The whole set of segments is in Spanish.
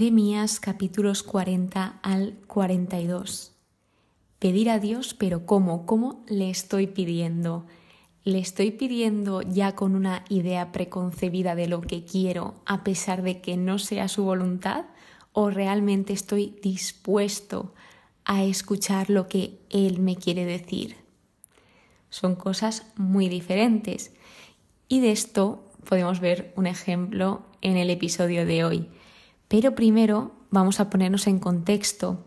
Jeremías capítulos 40 al 42. Pedir a Dios, pero ¿cómo? ¿Cómo le estoy pidiendo? ¿Le estoy pidiendo ya con una idea preconcebida de lo que quiero, a pesar de que no sea su voluntad? ¿O realmente estoy dispuesto a escuchar lo que Él me quiere decir? Son cosas muy diferentes. Y de esto podemos ver un ejemplo en el episodio de hoy. Pero primero vamos a ponernos en contexto.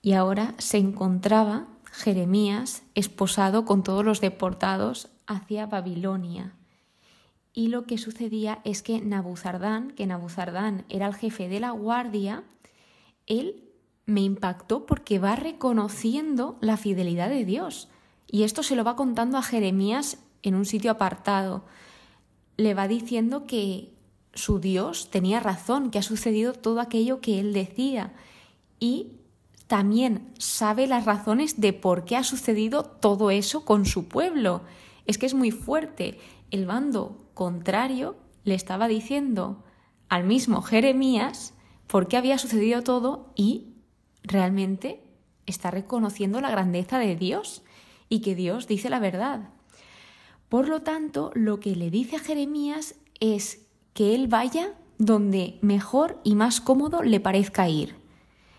Y ahora se encontraba Jeremías esposado con todos los deportados hacia Babilonia. Y lo que sucedía es que Nabuzardán, que Nabuzardán era el jefe de la guardia, él me impactó porque va reconociendo la fidelidad de Dios. Y esto se lo va contando a Jeremías en un sitio apartado. Le va diciendo que su Dios tenía razón, que ha sucedido todo aquello que él decía y también sabe las razones de por qué ha sucedido todo eso con su pueblo. Es que es muy fuerte. El bando contrario le estaba diciendo al mismo Jeremías por qué había sucedido todo y realmente está reconociendo la grandeza de Dios y que Dios dice la verdad. Por lo tanto, lo que le dice a Jeremías es que él vaya donde mejor y más cómodo le parezca ir.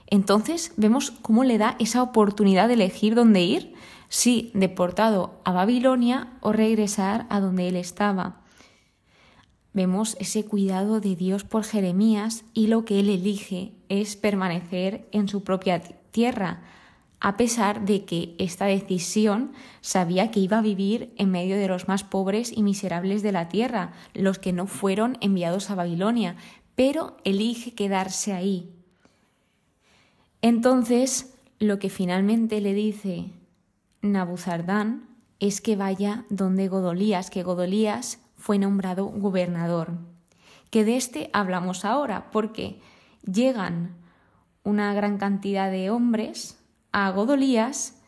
Entonces vemos cómo le da esa oportunidad de elegir dónde ir, si deportado a Babilonia o regresar a donde él estaba. Vemos ese cuidado de Dios por Jeremías y lo que él elige es permanecer en su propia tierra, a pesar de que esta decisión sabía que iba a vivir en medio de los más pobres y miserables de la tierra, los que no fueron enviados a Babilonia, pero elige quedarse ahí. Entonces, lo que finalmente le dice Nabuzardán es que vaya donde Godolías, que Godolías fue nombrado gobernador. Que de este hablamos ahora, porque llegan una gran cantidad de hombres a Godolías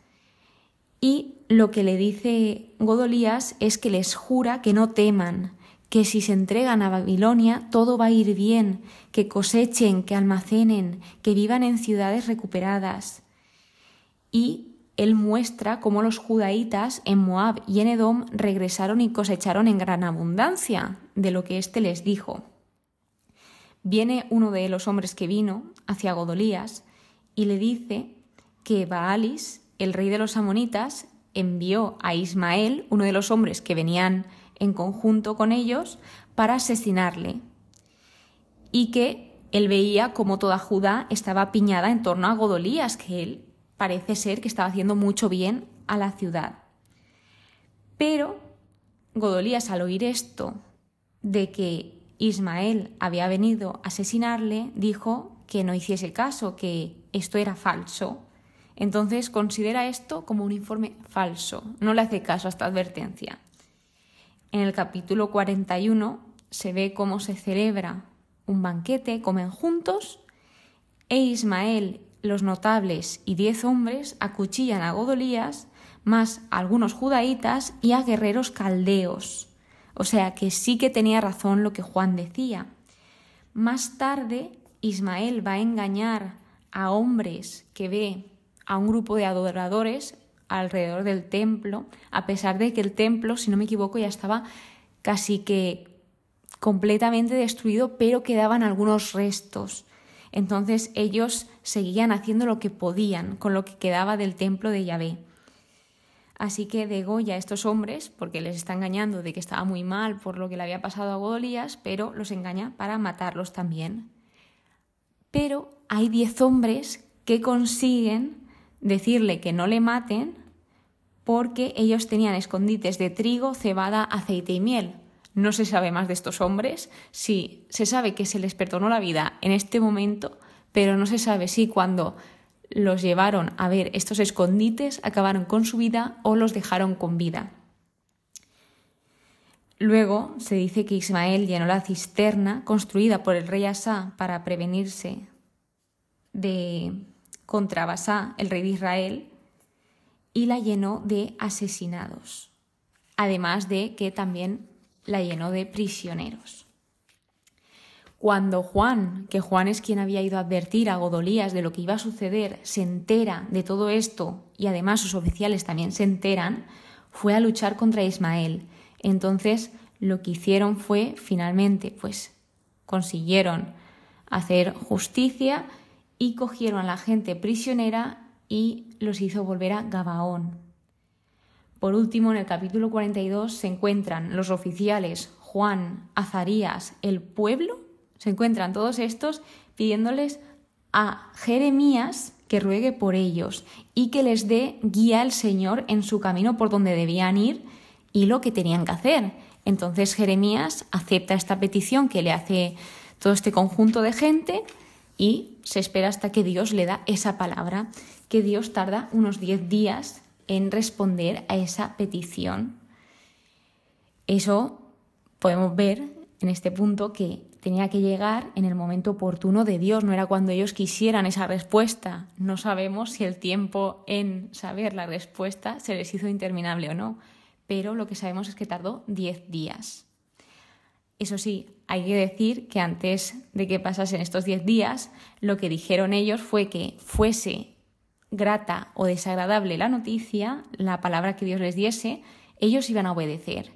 y lo que le dice Godolías es que les jura que no teman, que si se entregan a Babilonia todo va a ir bien, que cosechen, que almacenen, que vivan en ciudades recuperadas. Y él muestra cómo los judaítas en Moab y en Edom regresaron y cosecharon en gran abundancia de lo que éste les dijo. Viene uno de los hombres que vino hacia Godolías y le dice que Baalis, el rey de los amonitas, envió a Ismael, uno de los hombres que venían en conjunto con ellos, para asesinarle. Y que él veía como toda Judá estaba piñada en torno a Godolías, que él parece ser que estaba haciendo mucho bien a la ciudad. Pero Godolías, al oír esto de que Ismael había venido a asesinarle, dijo que no hiciese caso, que esto era falso, entonces considera esto como un informe falso, no le hace caso a esta advertencia. En el capítulo 41 se ve cómo se celebra un banquete, comen juntos, e Ismael, los notables y diez hombres acuchillan a Godolías, más a algunos judaítas y a guerreros caldeos. O sea que sí que tenía razón lo que Juan decía. Más tarde, Ismael va a engañar a hombres que ve a un grupo de adoradores alrededor del templo, a pesar de que el templo, si no me equivoco, ya estaba casi que completamente destruido, pero quedaban algunos restos. Entonces ellos seguían haciendo lo que podían con lo que quedaba del templo de Yahvé. Así que degolla a estos hombres, porque les está engañando de que estaba muy mal por lo que le había pasado a Godolías, pero los engaña para matarlos también. Pero hay diez hombres que consiguen decirle que no le maten porque ellos tenían escondites de trigo, cebada, aceite y miel. No se sabe más de estos hombres. Sí, se sabe que se les perdonó la vida en este momento, pero no se sabe si cuando los llevaron a ver estos escondites acabaron con su vida o los dejaron con vida. Luego se dice que Ismael llenó la cisterna construida por el rey Asa para prevenirse de contra Basá, el rey de Israel, y la llenó de asesinados, además de que también la llenó de prisioneros. Cuando Juan, que Juan es quien había ido a advertir a Godolías de lo que iba a suceder, se entera de todo esto y además sus oficiales también se enteran, fue a luchar contra Ismael. Entonces lo que hicieron fue finalmente, pues consiguieron hacer justicia y cogieron a la gente prisionera y los hizo volver a Gabaón. Por último, en el capítulo 42 se encuentran los oficiales Juan, Azarías, el pueblo se encuentran todos estos pidiéndoles a Jeremías que ruegue por ellos y que les dé guía al Señor en su camino por donde debían ir y lo que tenían que hacer. Entonces Jeremías acepta esta petición que le hace todo este conjunto de gente y se espera hasta que Dios le da esa palabra, que Dios tarda unos 10 días en responder a esa petición. Eso podemos ver en este punto que tenía que llegar en el momento oportuno de Dios, no era cuando ellos quisieran esa respuesta. No sabemos si el tiempo en saber la respuesta se les hizo interminable o no, pero lo que sabemos es que tardó 10 días. Eso sí, hay que decir que antes de que pasasen estos 10 días, lo que dijeron ellos fue que fuese grata o desagradable la noticia, la palabra que Dios les diese, ellos iban a obedecer.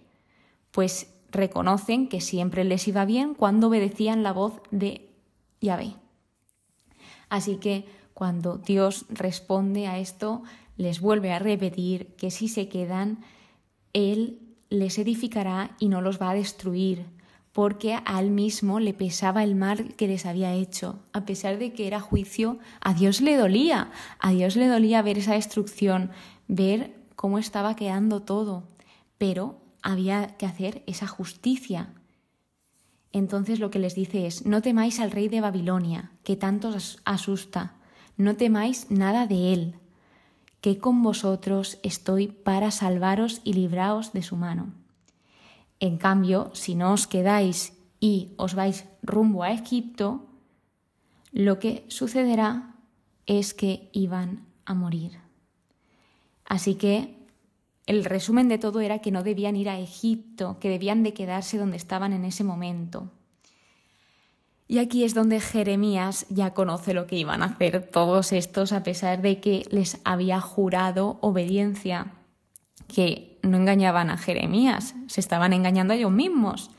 Pues reconocen que siempre les iba bien cuando obedecían la voz de Yahvé. Así que cuando Dios responde a esto, les vuelve a repetir que si se quedan, Él les edificará y no los va a destruir, porque a él mismo le pesaba el mal que les había hecho. A pesar de que era juicio, a Dios le dolía, a Dios le dolía ver esa destrucción, ver cómo estaba quedando todo, pero había que hacer esa justicia. Entonces lo que les dice es, no temáis al rey de Babilonia, que tanto os asusta, no temáis nada de él, que con vosotros estoy para salvaros y libraos de su mano. En cambio, si no os quedáis y os vais rumbo a Egipto, lo que sucederá es que iban a morir. Así que el resumen de todo era que no debían ir a Egipto, que debían de quedarse donde estaban en ese momento. Y aquí es donde Jeremías ya conoce lo que iban a hacer todos estos, a pesar de que les había jurado obediencia, que no engañaban a Jeremías, se estaban engañando a ellos mismos.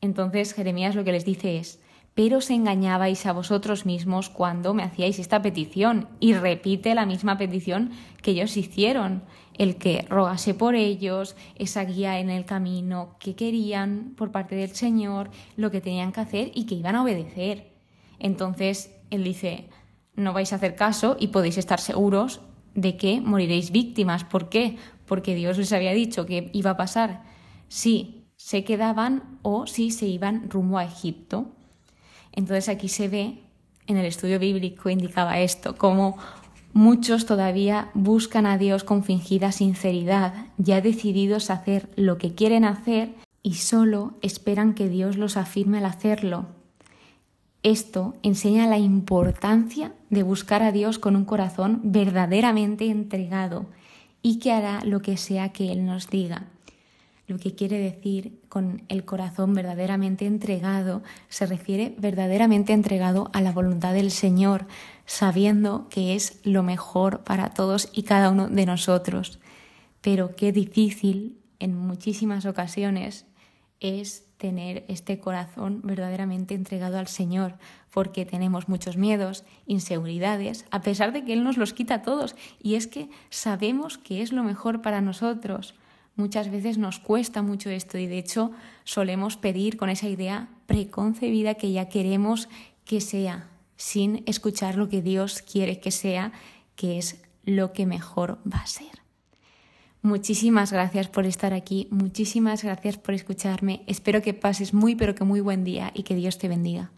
Entonces Jeremías lo que les dice es, pero os engañabais a vosotros mismos cuando me hacíais esta petición, y repite la misma petición que ellos hicieron el que rogase por ellos, esa guía en el camino que querían por parte del Señor, lo que tenían que hacer y que iban a obedecer. Entonces él dice, no vais a hacer caso y podéis estar seguros de que moriréis víctimas. ¿Por qué? Porque Dios les había dicho que iba a pasar si se quedaban o si se iban rumbo a Egipto. Entonces aquí se ve, en el estudio bíblico indicaba esto, como Muchos todavía buscan a Dios con fingida sinceridad, ya decididos a hacer lo que quieren hacer y solo esperan que Dios los afirme al hacerlo. Esto enseña la importancia de buscar a Dios con un corazón verdaderamente entregado y que hará lo que sea que Él nos diga. Lo que quiere decir con el corazón verdaderamente entregado se refiere verdaderamente entregado a la voluntad del Señor, sabiendo que es lo mejor para todos y cada uno de nosotros. Pero qué difícil en muchísimas ocasiones es tener este corazón verdaderamente entregado al Señor, porque tenemos muchos miedos, inseguridades, a pesar de que Él nos los quita a todos, y es que sabemos que es lo mejor para nosotros. Muchas veces nos cuesta mucho esto y de hecho solemos pedir con esa idea preconcebida que ya queremos que sea, sin escuchar lo que Dios quiere que sea, que es lo que mejor va a ser. Muchísimas gracias por estar aquí, muchísimas gracias por escucharme. Espero que pases muy pero que muy buen día y que Dios te bendiga.